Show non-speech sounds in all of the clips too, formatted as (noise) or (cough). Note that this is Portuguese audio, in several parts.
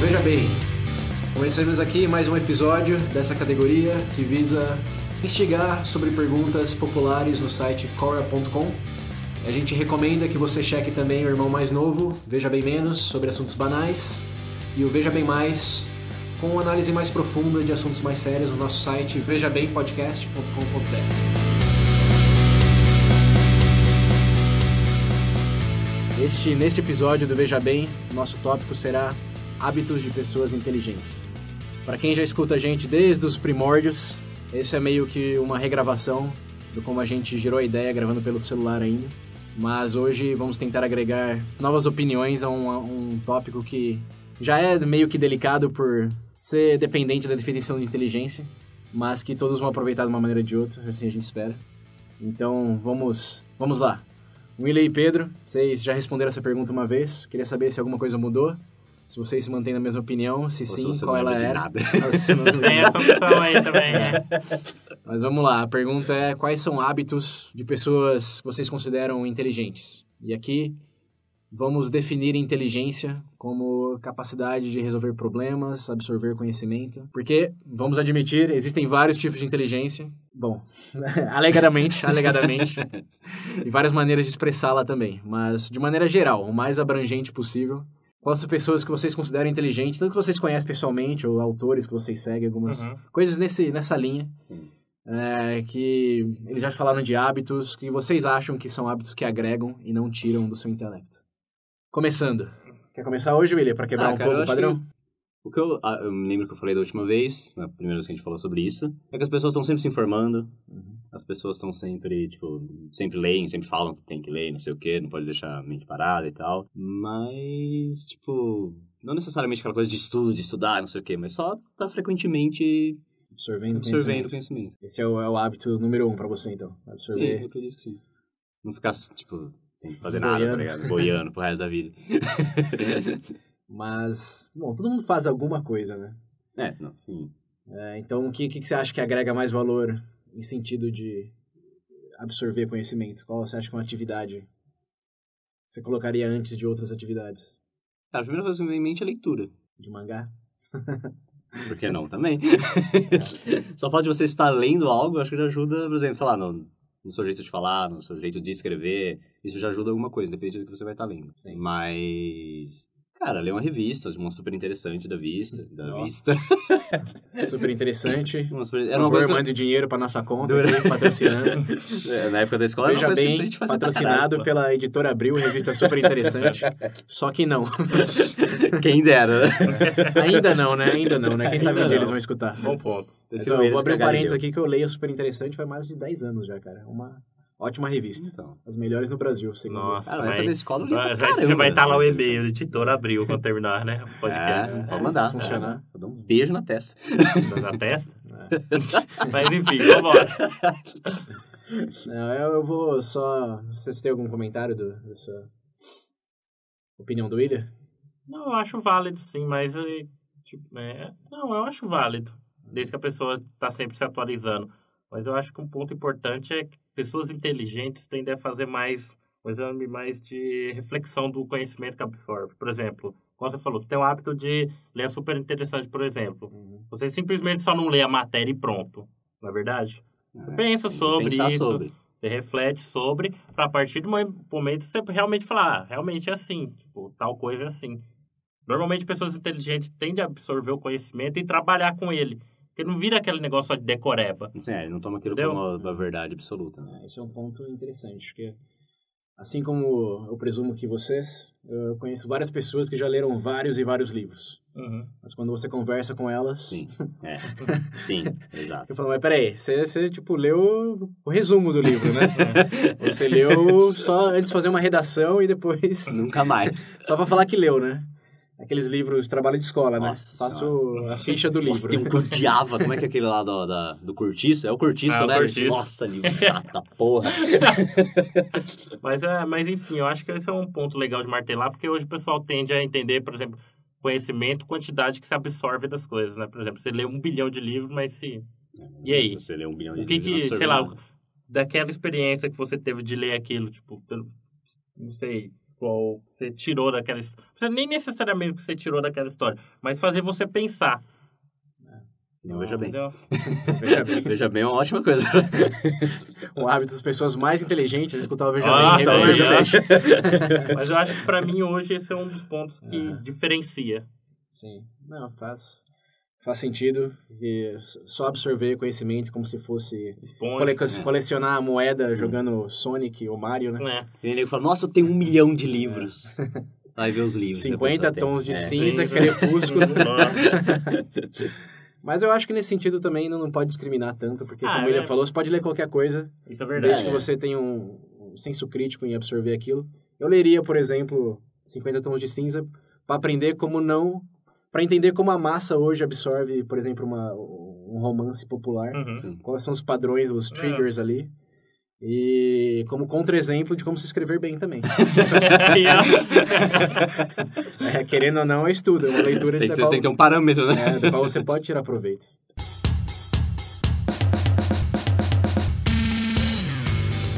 Veja Bem. Começamos aqui mais um episódio dessa categoria que visa instigar sobre perguntas populares no site Cora.com. A gente recomenda que você cheque também o irmão mais novo, Veja Bem Menos, sobre assuntos banais, e o Veja Bem Mais, com uma análise mais profunda de assuntos mais sérios no nosso site vejabempodcast.com.br. Este, neste episódio do Veja Bem, nosso tópico será hábitos de pessoas inteligentes. Para quem já escuta a gente desde os primórdios, esse é meio que uma regravação do como a gente girou a ideia gravando pelo celular ainda. Mas hoje vamos tentar agregar novas opiniões a um, a um tópico que já é meio que delicado por ser dependente da definição de inteligência, mas que todos vão aproveitar de uma maneira ou de outra, assim a gente espera. Então, vamos, vamos lá. William e Pedro, vocês já responderam essa pergunta uma vez. Queria saber se alguma coisa mudou. Se vocês se mantêm na mesma opinião, se sim, (laughs) se qual ela era. Tem essa opção aí também, né? (laughs) Mas vamos lá, a pergunta é quais são hábitos de pessoas que vocês consideram inteligentes? E aqui vamos definir inteligência como capacidade de resolver problemas, absorver conhecimento. Porque, vamos admitir, existem vários tipos de inteligência. Bom, (laughs) alegadamente, alegadamente. e várias maneiras de expressá-la também. Mas, de maneira geral, o mais abrangente possível. Quais são pessoas que vocês consideram inteligentes, tanto que vocês conhecem pessoalmente, ou autores que vocês seguem, algumas Uhum. coisas nesse, nessa linha. É, que eles já falaram de hábitos que vocês acham que são hábitos que agregam e não tiram do seu intelecto. Começando. Quer começar hoje, William, para quebrar Ah, um cara, pouco o padrão? O que eu, ah, eu me lembro que eu falei da última vez, na primeira vez que a gente falou sobre isso, é que as pessoas estão sempre se informando, as pessoas estão sempre, tipo, sempre leem, sempre falam que tem que ler, não sei o quê, não pode deixar a mente parada e tal. Mas, tipo, não necessariamente aquela coisa de estudo, de estudar, não sei o quê, mas só tá frequentemente Absorvendo, absorvendo conhecimento. conhecimento. Esse é o, é o hábito número um para você, então. Sim, Absorver. eu acredito que sim. Não ficar, tipo, sem fazer nada, Boiando. tá ligado? Boiando pro resto da vida. (laughs) Mas, bom, todo mundo faz alguma coisa, né? É, não, sim. É, então, o que, que você acha que agrega mais valor em sentido de absorver conhecimento? Qual você acha que é uma atividade que você colocaria antes de outras atividades? Cara, a primeira coisa que me vem em mente é leitura. De mangá? (laughs) Por que não também? (laughs) Só o fato de você estar lendo algo, acho que já ajuda, por exemplo, sei lá, no, no seu jeito de falar, no seu jeito de escrever. Isso já ajuda alguma coisa, independente do que você vai estar lendo. Sim. Mas, cara, ler uma revista, uma super interessante da vista, da Ó. vista. (laughs) Super interessante. (laughs) Uma super- Era uma favor, coisa que mande dinheiro para nossa conta Dura. aqui, patrocinando. (laughs) é, na época da escola Veja uma coisa que a bem, gente fazia patrocinado caralho, pela editora Abril, revista super interessante. Só que não. Quem dera, né? Ainda não, né? Ainda não, né? Quem sabe Ainda onde não. eles vão escutar. Bom ponto. Mas, ó, é eles vou abrir um parênteses aqui que eu leio super interessante faz mais de 10 anos já, cara. Uma ótima revista. Então. As melhores no Brasil, segundo. Nossa, Cara, na época da escola eu li pra Vai- caramba, Você vai estar lá o né? e-mail, editor abriu quando terminar, né? O podcast. É, pode mandar. funcionar. Vou dar um beijo na testa. Na testa. É. Mas enfim, vambora. (laughs) Não, eu, eu vou só. Vocês têm algum comentário do, dessa opinião do William? Não, eu acho válido, sim, mas. eh, Tipo, é, não, eu acho válido. Desde que a pessoa está sempre se atualizando. Mas eu acho que um ponto importante é que pessoas inteligentes tendem a fazer mais. Um exame mais de reflexão do conhecimento que absorve. Por exemplo, como você falou, você tem o hábito de ler super interessante, por exemplo. Você simplesmente só não lê a matéria e pronto. Não é verdade? Você pensa sobre isso. sobre. Você reflete sobre, para a partir do momento você realmente falar, ah, realmente é assim, tipo, tal coisa é assim. Normalmente pessoas inteligentes tendem a absorver o conhecimento e trabalhar com ele. Porque não vira aquele negócio só de decoreba. Sim, é, ele não toma aquilo Entendeu? como uma, uma verdade absoluta. Né? É, esse é um ponto interessante, porque assim como eu presumo que vocês, eu conheço várias pessoas que já leram vários e vários livros. Mas quando você conversa com elas, Sim, é. (laughs) Sim, exato. eu falo, mas peraí, você, você tipo, leu o resumo do livro, né? (laughs) você leu só antes de fazer uma redação e depois Nunca mais. (laughs) só pra falar que leu, né? Aqueles livros de trabalho de escola, né? Nossa Faço a ficha do Nossa, livro. tem um que odiava. Como é que é aquele lá do, da, do Curtiço? É o Curtiço, Ah, o né? Curtiço. Nossa, livro chato da porra. (laughs) Mas, é, mas enfim, eu acho que esse é um ponto legal de martelar, porque hoje o pessoal tende a entender, por exemplo, conhecimento, quantidade que se absorve das coisas, né? Por exemplo, você lê um bilhão de livros, mas se... E aí? Se você lê um bilhão de O que livros, que, sei lá, daquela experiência que você teve de ler aquilo, tipo, pelo- não sei, qual você tirou daquela história. Nem necessariamente o que você tirou daquela história, mas fazer você pensar. Não, veja bem. (laughs) Veja bem. Veja bem é uma ótima coisa. O (laughs) hábito das pessoas mais inteligentes é escutar o Veja Ah, Bem. tá. Veja Bem. (laughs) Mas eu acho que pra mim hoje esse é um dos pontos que Aham. diferencia. Sim, não, faz, faz sentido. E só absorver conhecimento como se fosse Esponja. cole- É. colecionar a moeda jogando Sonic ou Mario, né? né? E nego fala, nossa, eu tenho um milhão de livros. (laughs) Vai ver os livros. 50 depois dá tons de. É. cinza, crepúsculo. (laughs) (laughs) Mas eu acho que nesse sentido também não, não pode discriminar tanto, porque Ah, como ele é. falou, você pode ler qualquer coisa, Isso é desde verdade. que você tenha um, um senso crítico em absorver aquilo. Eu leria, por exemplo, 50 tons de cinza para aprender como não... para entender como a massa hoje absorve, por exemplo, uma, um romance popular. Uhum. Quais são os padrões, É. os triggers ali. E como contra-exemplo de como se escrever bem também. (laughs) É, querendo ou não, é estudo, é uma leitura Tem, da qual, tem que ter um parâmetro, né? é, da qual você pode tirar proveito.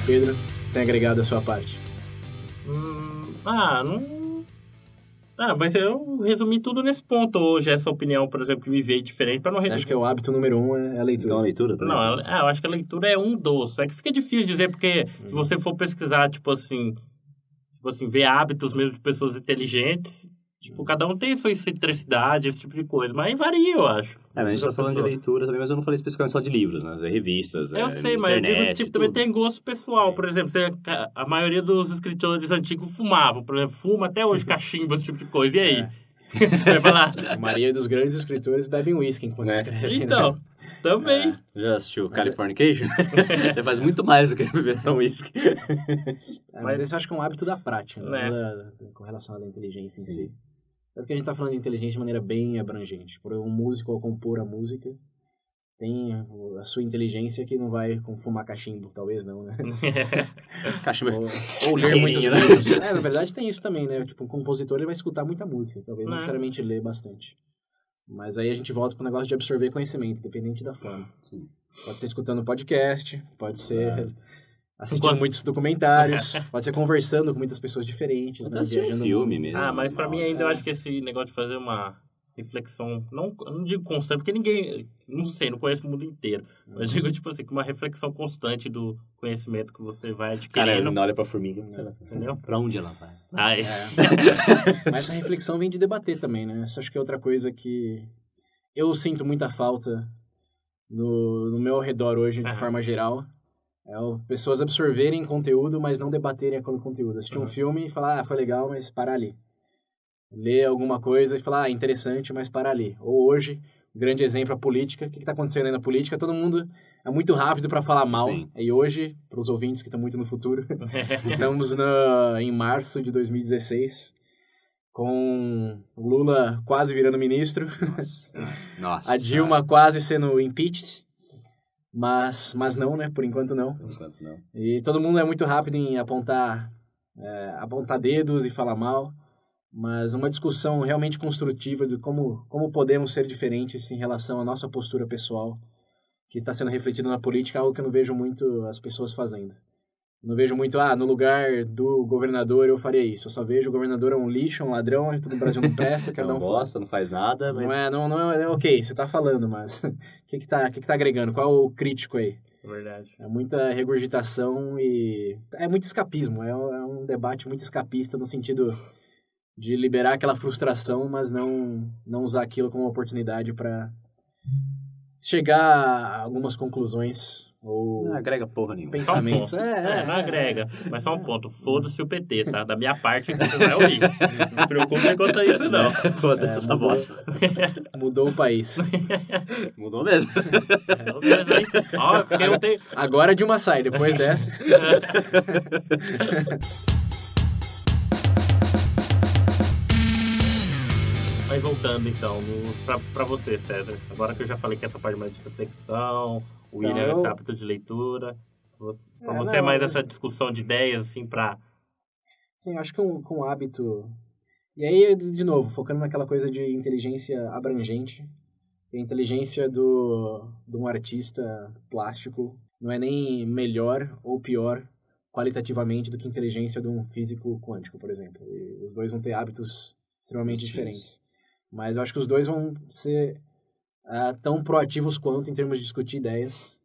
Pedro, você tem agregado a sua parte. Hum, ah, não. Ah, mas eu resumi tudo nesse ponto hoje, essa opinião, por exemplo, que me veio diferente, para não Acho resumir. que é o hábito número um é a leitura. Então a leitura também. Não, ah, eu acho que a leitura é um doce. É que fica difícil dizer, porque se você for pesquisar, tipo assim, tipo assim, ver hábitos mesmo de pessoas inteligentes, tipo, cada um tem a sua excentricidade, esse tipo de coisa. Mas varia, eu acho. É, mas a gente tá falando de pessoa. leitura também, mas eu não falei especificamente só de livros, né? Revistas, Eu é, sei, mas eu digo, internet, tipo, também tem gosto pessoal. Por exemplo, você, a- maioria dos escritores antigos fumavam. Por exemplo, fuma até hoje (laughs) cachimbo, esse tipo de coisa. E aí? É. (laughs) Vai falar, A maioria dos grandes escritores bebem uísque enquanto É. escrevem. né? então, também. É, já assistiu Mas é- Californication? (laughs) Ele faz muito mais do que beber só uísque. É, mas esse eu acho que é um hábito da prática, né? Né. Da- com relação à inteligência em Sim. si. É porque a gente tá falando de inteligência de maneira bem abrangente. Por um músico ao compor a música, tem a sua inteligência que não vai com fumar cachimbo, talvez não, né? (laughs) Cachimbo. Ou, ou ler muitos Né? livros. É, na verdade tem isso também, né? Tipo, um compositor ele vai escutar muita música, talvez não É. necessariamente ler bastante. Mas aí a gente volta pro negócio de absorver conhecimento, independente da forma. Sim. Pode ser escutando podcast, pode ser assistindo Gosto. muitos documentários, (laughs) pode ser conversando com muitas pessoas diferentes, né? assistir um Viajando filme mesmo. Ah, mas pra mim ainda eu é. acho que esse negócio de fazer uma reflexão, não, eu não digo constante, porque ninguém, não sei, não conheço o mundo inteiro. Mas eu digo, tipo assim, que uma reflexão constante do conhecimento que você vai Cara, adquirindo. não olha pra formiga. Entendeu? Pra onde ela vai? Ah, é. É. Mas essa reflexão vem de debater também, né? Essa acho que é outra coisa que eu sinto muita falta no, no meu redor hoje, de Aham. forma geral. É o, pessoas absorverem conteúdo, mas não debaterem aquele conteúdo. Assistir um Aham. filme e falar, ah, foi legal, mas parar ali. Ler alguma coisa e falar, ah, interessante, mas parar ali. Ou hoje, um grande exemplo, a política. O que está acontecendo aí na política? Todo mundo é muito rápido para falar mal. Sim. E hoje, para os ouvintes que estão muito no futuro, (laughs) Estamos na, em março de 2016, com Lula quase virando ministro, Nossa. (laughs) a Dilma quase sendo impeached, mas, mas não, né? Por enquanto não. Por enquanto, não. E todo mundo é muito rápido em apontar, é, apontar dedos e falar mal, mas uma discussão realmente construtiva de como, como podemos ser diferentes em relação à nossa postura pessoal, que está sendo refletida na política, algo que eu não vejo muito as pessoas fazendo. Não vejo muito, ah, no lugar do governador eu faria isso. Eu só vejo o governador é um lixo, é um ladrão, tudo no Brasil não presta, eu quero dar Não um gosta, não faz nada, mas... Não é, não, não é, é ok, você tá falando, mas (laughs) o que que tá, que que tá agregando? Qual o crítico aí? Verdade. É muita regurgitação e é muito escapismo. É, é um debate muito escapista no sentido de liberar aquela frustração, mas não, não usar aquilo como oportunidade para chegar a algumas conclusões ou Não agrega porra nenhuma. Um Pensamentos. ponto. É, é, não é. agrega. Mas só um ponto. Foda-se o PT, tá? Da minha parte, você vai ouvir. Não se preocupe quanto a isso, não. Foda-se É, essa mudou. bosta. (laughs) mudou o país. (laughs) Mudou mesmo. Hein? Ó, fiquei um tempo... Agora de uma sai, depois dessa. (laughs) Mas voltando, então, pra você, César. Agora que eu já falei que essa parte mais de reflexão, o Então, William esse hábito de leitura. Pra É, você é não, mais eu- essa discussão de ideias, assim, pra... Sim, acho que um, com o hábito. E aí, de novo, focando naquela coisa de inteligência abrangente. A inteligência do, de um artista plástico não é nem melhor ou pior qualitativamente do que inteligência de um físico quântico, por exemplo. E os dois vão ter hábitos extremamente Isso. diferentes. Mas eu acho que os dois vão ser ah, tão proativos quanto em termos de discutir ideias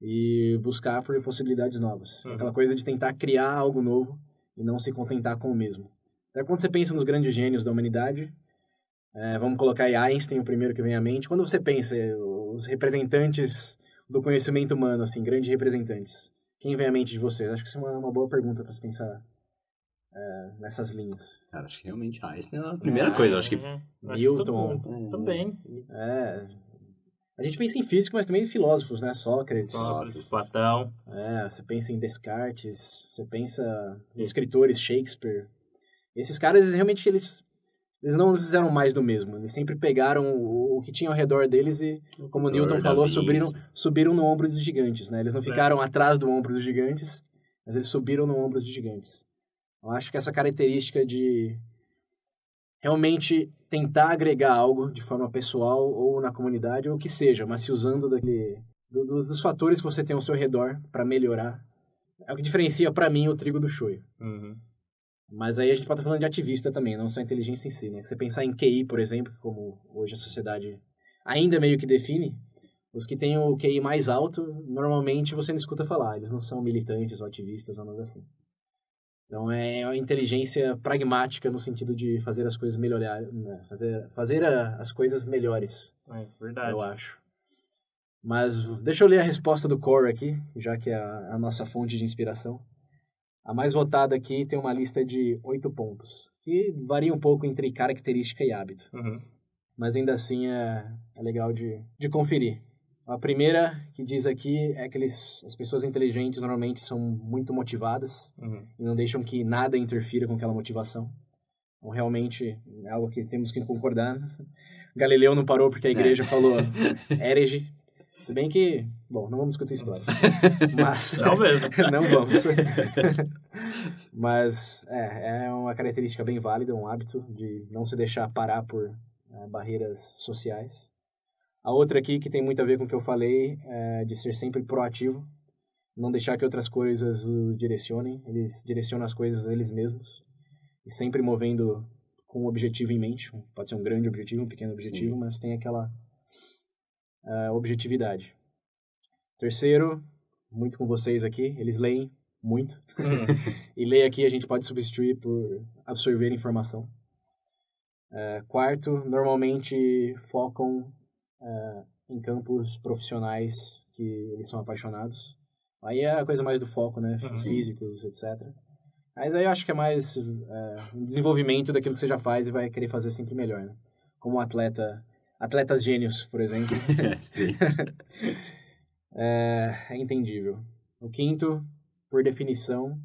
e buscar por possibilidades novas. Uhum. Aquela coisa de tentar criar algo novo e não se contentar com o mesmo. Até quando você pensa nos grandes gênios da humanidade, eh, vamos colocar aí Einstein, o primeiro que vem à mente. Quando você pensa eh, os representantes do conhecimento humano, assim, grandes representantes, quem vem à mente de vocês? Acho que isso é uma, uma boa pergunta para se pensar eh, nessas linhas. Cara, acho que realmente Einstein é a primeira Ah, coisa. Acho que Uhum. Acho que Newton. todo mundo Também. É, a gente pensa em físico, mas também em filósofos, né? Sócrates. Sócrates, Platão. É, você pensa em Descartes, você pensa em escritores, Shakespeare. Esses caras, eles, realmente, eles, eles não fizeram mais do mesmo. Eles sempre pegaram o, o que tinha ao redor deles e, como o Newton falou, subiram, subiram no ombro dos gigantes, né? Eles não É. ficaram atrás do ombro dos gigantes, mas eles subiram no ombro dos gigantes. Eu acho que essa característica de realmente tentar agregar algo de forma pessoal ou na comunidade, ou o que seja, mas se usando daquele, do- dos, dos fatores que você tem ao seu redor para melhorar, é o que diferencia para mim o trigo do shoyu. Uhum. Mas aí a gente pode estar falando de ativista também, não só inteligência em si, né? Você pensar em QI, por exemplo, como hoje a sociedade ainda meio que define, os que têm o QI mais alto, normalmente você não escuta falar, eles não são militantes ou ativistas ou nada assim. Então é uma inteligência pragmática no sentido de fazer as coisas melhorar, né? fazer, fazer a- as coisas melhores, É verdade. eu acho. Mas deixa eu ler a resposta do Core aqui, já que é a, a nossa fonte de inspiração. A mais votada aqui tem uma lista de oito pontos, que varia um pouco entre característica e hábito, Uhum. mas ainda assim é, é legal de, de conferir. A primeira que diz aqui é que eles, as pessoas inteligentes normalmente são muito motivadas Uhum. e não deixam que nada interfira com aquela motivação. Então, realmente, é algo que temos que concordar. (laughs) Galileu não parou porque a igreja falou (laughs) herege. Se bem que, bom, não vamos discutir história. (laughs) Mas, Não mesmo. não vamos. Mas, é, é uma característica bem válida, um hábito de não se deixar parar por eh, barreiras sociais. A outra aqui, que tem muito a ver com o que eu falei, é de ser sempre proativo, não deixar que outras coisas o direcionem, eles direcionam as coisas eles mesmos, e sempre movendo com um objetivo em mente, pode ser um grande objetivo, um pequeno objetivo, Sim. mas tem aquela eh, objetividade. Terceiro, muito com vocês aqui, eles leem muito, Uhum. (laughs) e ler aqui a gente pode substituir por absorver informação. É, quarto, normalmente focam é, em campos profissionais que eles são apaixonados. Aí é a coisa mais do foco, né? Uhum. Físicos, etc. Mas aí eu acho que é mais é, um desenvolvimento daquilo que você já faz e vai querer fazer sempre melhor, né? Como atleta... Atletas gênios, por exemplo. (laughs) Sim. (laughs) É, é entendível. O quinto, por definição,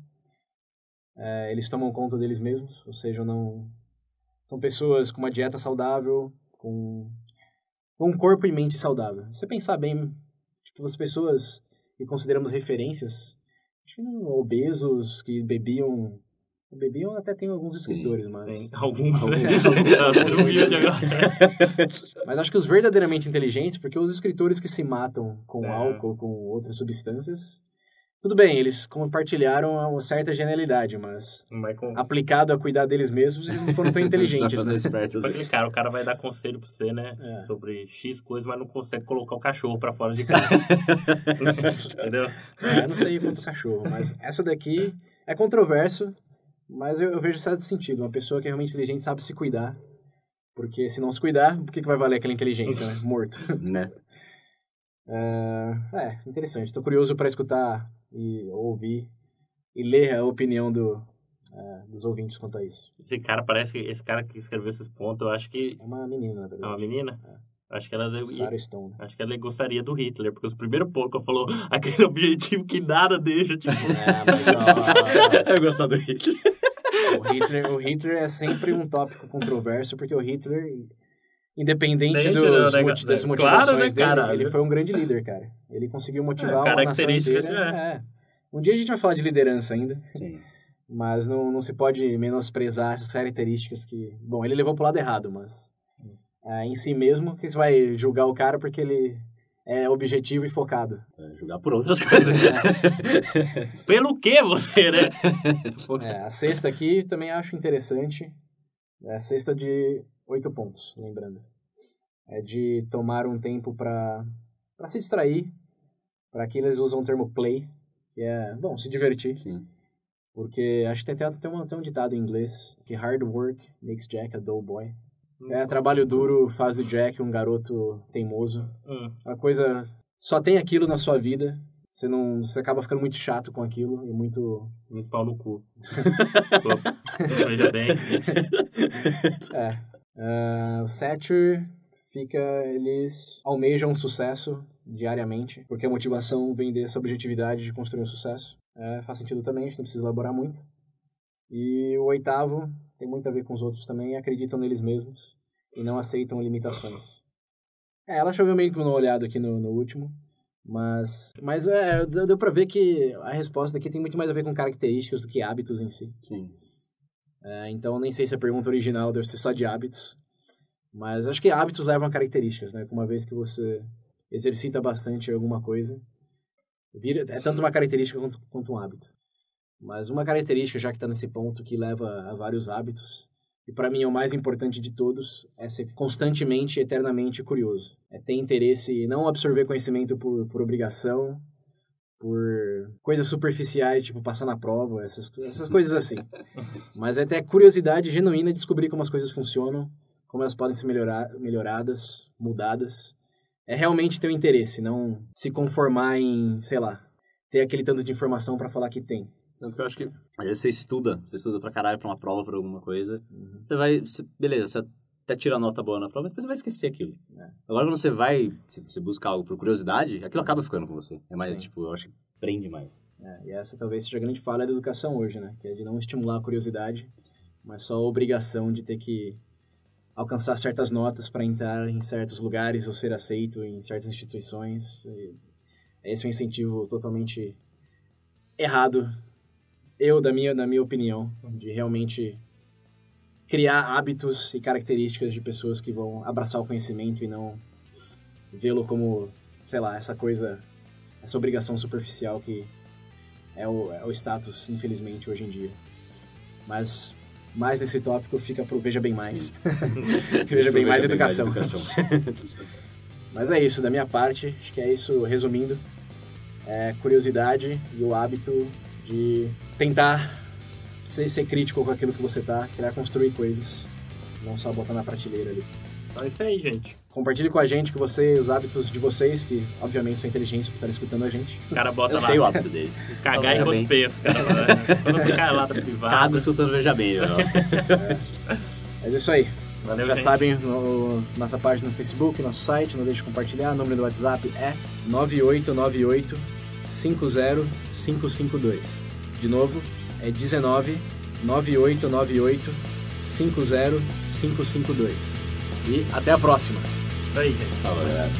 é, eles tomam conta deles mesmos, ou seja, não são pessoas com uma dieta saudável, com um corpo e mente saudável. Se você pensar bem, tipo, as pessoas que consideramos referências, obesos que bebiam, bebiam até tem alguns escritores, mas Tem (laughs) alguns. Alguns. Eu duvido de agora. Mas acho que os verdadeiramente inteligentes, porque os escritores que se matam com É. álcool, com outras substâncias, tudo bem, eles compartilharam uma certa genialidade, mas com... aplicado a cuidar deles mesmos, eles não foram tão (laughs) inteligentes, né? espertos. Aquele cara, o cara vai dar conselho pra você, né? É. Sobre X coisa, mas não consegue colocar o cachorro pra fora de casa. (laughs) Entendeu? É, eu não sei quanto cachorro, mas essa daqui é controverso, mas eu, eu vejo certo sentido. Uma pessoa que é realmente inteligente sabe se cuidar, porque se não se cuidar, por que, que vai valer aquela inteligência, né? (laughs) Morto. né? É, é, interessante. Estou curioso para escutar e ouvir e ler a opinião do, é, dos ouvintes quanto a isso. Esse cara parece que esse cara que escreveu esses pontos, eu acho que É uma menina, na é verdade. uma menina. Acho que ela Sarah Stone. acho que ela gostaria do Hitler, porque os primeiros eu falou (laughs) aquele objetivo que nada deixa, tipo, (laughs) É, mas ó, Eu gostava do Hitler. o, Hitler, o Hitler é sempre um tópico controverso, porque o Hitler, independente dos, né, moti- né? das Claro, motivações né, dele, caralho? ele foi um grande líder, cara. Ele conseguiu motivar É, uma nação características, inteira. é. É. Um dia a gente vai falar de liderança ainda. Sim. Mas não, não se pode menosprezar essas características que... Bom, ele levou pro lado errado, mas... é, em si mesmo, que você vai julgar o cara porque ele é objetivo e focado. É, jogar por outras (laughs) coisas. (laughs) Pelo que você, né? (laughs) É, a sexta aqui também acho interessante. É a sexta de oito pontos, lembrando. É de tomar um tempo para se distrair. Para aqui eles usam o termo play, que é, bom, se divertir. Sim. Porque acho que tem até, tem, um, tem um ditado em inglês que hard work makes Jack a dull boy. É, trabalho duro faz do Jack um garoto teimoso. Hum. A coisa só tem aquilo na sua vida. Você não, você acaba ficando muito chato com aquilo e muito Muito pau no cu. (laughs) Tô- Veja bem. É. Ah, o Satcher fica. Eles almejam sucesso diariamente, porque a motivação vem dessa objetividade de construir um sucesso. É, faz sentido também, a gente não precisa elaborar muito. E o oitavo tem muito a ver com os outros também, acreditam neles mesmos e não aceitam limitações. É, ela choveu meio que uma olhada aqui no, no último, mas, mas é, deu pra ver que a resposta aqui tem muito mais a ver com características do que hábitos em si. Sim. É, então, nem sei se a pergunta original deve ser só de hábitos. Mas acho que hábitos levam a características, né? Uma vez que você exercita bastante alguma coisa, vira, é tanto uma característica quanto, quanto um hábito. Mas uma característica, já que está nesse ponto, que leva a vários hábitos, e para mim é o mais importante de todos, é ser constantemente e eternamente curioso. É ter interesse e não absorver conhecimento por, por obrigação, por coisas superficiais, tipo passar na prova, essas, essas coisas assim. (laughs) Mas é ter curiosidade genuína de descobrir como as coisas funcionam, como elas podem ser melhorar, melhoradas, mudadas. É realmente ter o interesse, não se conformar em, sei lá, ter aquele tanto de informação para falar que tem. Tanto que eu acho que. Às vezes você estuda, você estuda pra caralho pra uma prova, pra alguma coisa. Uhum. Você vai. você- beleza, você até tira nota boa na prova, depois você vai esquecer aquilo. É. Agora quando você vai, se você busca algo por curiosidade, aquilo acaba ficando com você. É mais, Sim. tipo, eu acho que prende mais. É, e essa talvez seja a grande falha da educação hoje, né? Que é de não estimular a curiosidade, mas só a obrigação de ter que alcançar certas notas para entrar em certos lugares ou ser aceito em certas instituições. E esse é um incentivo totalmente errado, eu, da minha, na minha opinião, de realmente criar hábitos e características de pessoas que vão abraçar o conhecimento e não vê-lo como, sei lá, essa coisa, essa obrigação superficial que é o, é o status, infelizmente, hoje em dia. Mas mais nesse tópico fica pro Veja Bem Mais. (laughs) Veja Bem Mais Educação. (laughs) Mas é isso, da minha parte, acho que é isso, resumindo. É curiosidade e o hábito de tentar ser, ser crítico com aquilo que você tá, criar construir coisas, não só botar na prateleira ali. Então é isso aí, gente. Compartilhe com a gente que você, os hábitos de vocês, que obviamente são inteligentes por estar escutando a gente. O cara bota Eu lá. sei o hábito deles. Cagar Veja enquanto pensa, cara. Quando ficar lá da privada. Cago escutando Veja Bem, velho. Mas (laughs) é isso aí. Valeu, Vocês já gente. sabem, no, nossa página no Facebook, nosso site, não deixe de compartilhar. O número do WhatsApp é 9898 50552. De novo, é 19 9898 50552. E até a próxima! Isso aí, gente. Fala, galera.